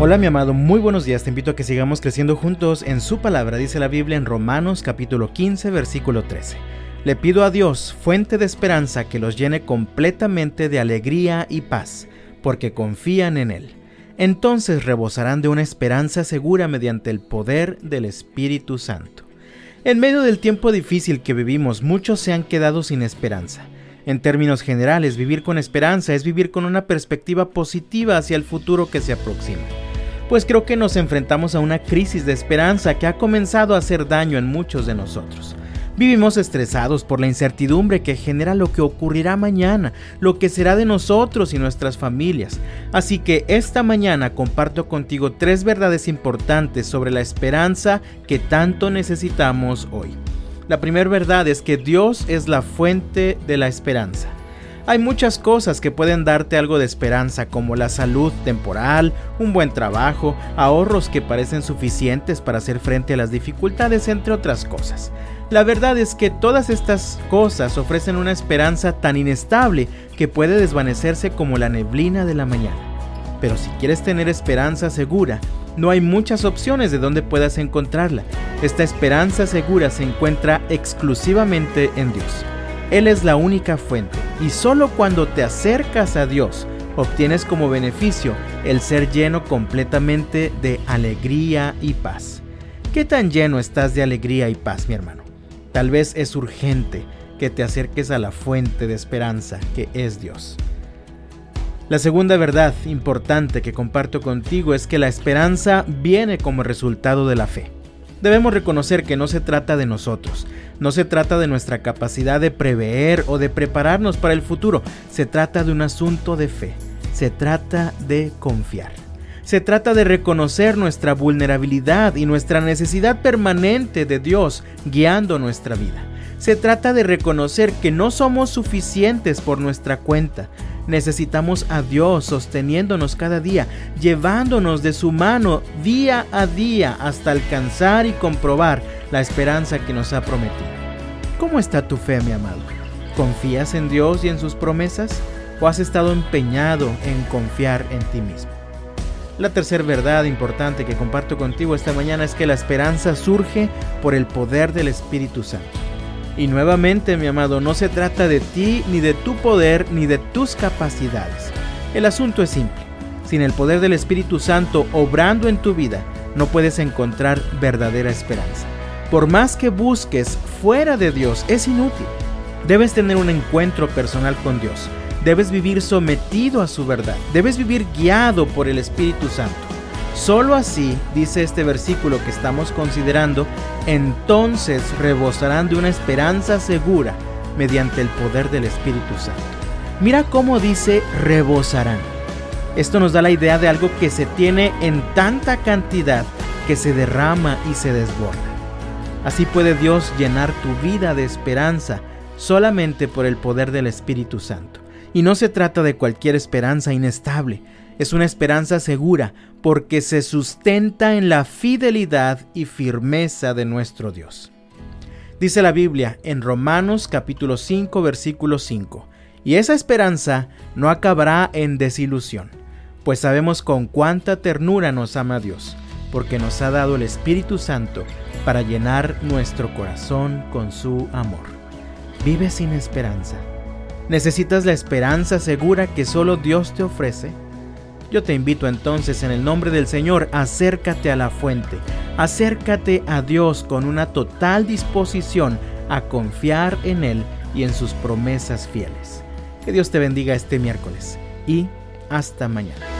Hola mi amado, muy buenos días, te invito a que sigamos creciendo juntos en su palabra, dice la Biblia en Romanos capítulo 15 versículo 13. Le pido a Dios, fuente de esperanza, que los llene completamente de alegría y paz, porque confían en Él. Entonces rebosarán de una esperanza segura mediante el poder del Espíritu Santo. En medio del tiempo difícil que vivimos, muchos se han quedado sin esperanza. En términos generales, vivir con esperanza es vivir con una perspectiva positiva hacia el futuro que se aproxima pues creo que nos enfrentamos a una crisis de esperanza que ha comenzado a hacer daño en muchos de nosotros. Vivimos estresados por la incertidumbre que genera lo que ocurrirá mañana, lo que será de nosotros y nuestras familias. Así que esta mañana comparto contigo tres verdades importantes sobre la esperanza que tanto necesitamos hoy. La primera verdad es que Dios es la fuente de la esperanza. Hay muchas cosas que pueden darte algo de esperanza, como la salud temporal, un buen trabajo, ahorros que parecen suficientes para hacer frente a las dificultades, entre otras cosas. La verdad es que todas estas cosas ofrecen una esperanza tan inestable que puede desvanecerse como la neblina de la mañana. Pero si quieres tener esperanza segura, no hay muchas opciones de dónde puedas encontrarla. Esta esperanza segura se encuentra exclusivamente en Dios. Él es la única fuente y solo cuando te acercas a Dios obtienes como beneficio el ser lleno completamente de alegría y paz. ¿Qué tan lleno estás de alegría y paz, mi hermano? Tal vez es urgente que te acerques a la fuente de esperanza que es Dios. La segunda verdad importante que comparto contigo es que la esperanza viene como resultado de la fe. Debemos reconocer que no se trata de nosotros, no se trata de nuestra capacidad de prever o de prepararnos para el futuro, se trata de un asunto de fe, se trata de confiar. Se trata de reconocer nuestra vulnerabilidad y nuestra necesidad permanente de Dios guiando nuestra vida. Se trata de reconocer que no somos suficientes por nuestra cuenta, Necesitamos a Dios sosteniéndonos cada día, llevándonos de su mano día a día hasta alcanzar y comprobar la esperanza que nos ha prometido. ¿Cómo está tu fe, mi amado? ¿Confías en Dios y en sus promesas? ¿O has estado empeñado en confiar en ti mismo? La tercera verdad importante que comparto contigo esta mañana es que la esperanza surge por el poder del Espíritu Santo. Y nuevamente, mi amado, no se trata de ti, ni de tu poder, ni de tus capacidades. El asunto es simple. Sin el poder del Espíritu Santo obrando en tu vida, no puedes encontrar verdadera esperanza. Por más que busques fuera de Dios, es inútil. Debes tener un encuentro personal con Dios. Debes vivir sometido a su verdad. Debes vivir guiado por el Espíritu Santo. Solo así, dice este versículo que estamos considerando, entonces rebosarán de una esperanza segura mediante el poder del Espíritu Santo. Mira cómo dice rebosarán. Esto nos da la idea de algo que se tiene en tanta cantidad que se derrama y se desborda. Así puede Dios llenar tu vida de esperanza solamente por el poder del Espíritu Santo. Y no se trata de cualquier esperanza inestable, es una esperanza segura porque se sustenta en la fidelidad y firmeza de nuestro Dios. Dice la Biblia en Romanos capítulo 5 versículo 5, y esa esperanza no acabará en desilusión, pues sabemos con cuánta ternura nos ama Dios, porque nos ha dado el Espíritu Santo para llenar nuestro corazón con su amor. Vive sin esperanza. ¿Necesitas la esperanza segura que solo Dios te ofrece? Yo te invito entonces en el nombre del Señor, acércate a la fuente, acércate a Dios con una total disposición a confiar en Él y en sus promesas fieles. Que Dios te bendiga este miércoles y hasta mañana.